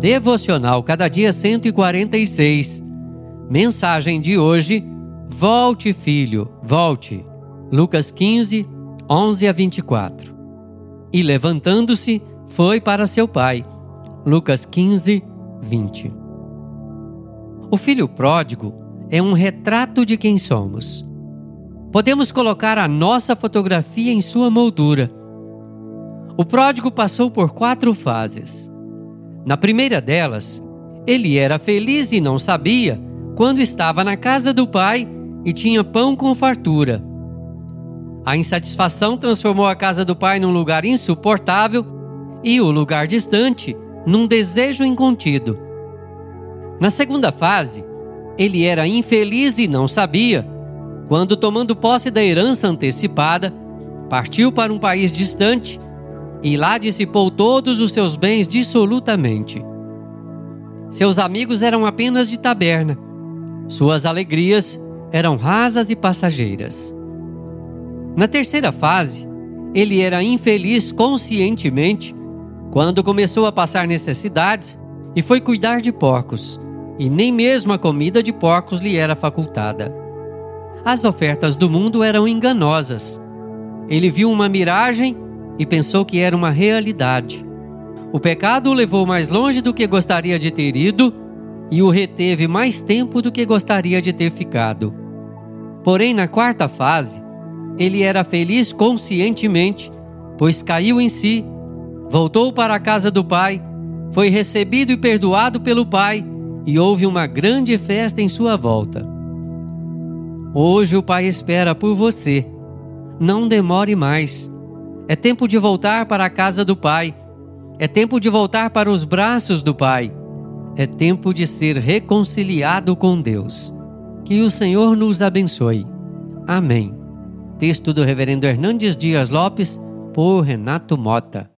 Devocional Cada Dia 146. Mensagem de hoje: Volte, filho, volte. Lucas 15, 11 a 24. E levantando-se, foi para seu pai. Lucas 15, 20. O filho pródigo é um retrato de quem somos. Podemos colocar a nossa fotografia em sua moldura. O pródigo passou por quatro fases. Na primeira delas, ele era feliz e não sabia quando estava na casa do pai e tinha pão com fartura. A insatisfação transformou a casa do pai num lugar insuportável e o lugar distante num desejo incontido. Na segunda fase, ele era infeliz e não sabia quando, tomando posse da herança antecipada, partiu para um país distante e lá dissipou todos os seus bens dissolutamente. Seus amigos eram apenas de taberna, suas alegrias eram rasas e passageiras. Na terceira fase, ele era infeliz conscientemente quando começou a passar necessidades e foi cuidar de porcos, e nem mesmo a comida de porcos lhe era facultada. As ofertas do mundo eram enganosas. Ele viu uma miragem e pensou que era uma realidade. O pecado o levou mais longe do que gostaria de ter ido e o reteve mais tempo do que gostaria de ter ficado. Porém, na quarta fase, ele era feliz conscientemente, pois caiu em si, voltou para a casa do pai, foi recebido e perdoado pelo pai e houve uma grande festa em sua volta. Hoje o pai espera por você. Não demore mais. É tempo de voltar para a casa do Pai. É tempo de voltar para os braços do Pai. É tempo de ser reconciliado com Deus. Que o Senhor nos abençoe. Amém. Texto do Reverendo Hernandes Dias Lopes, por Renato Mota.